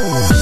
Oh.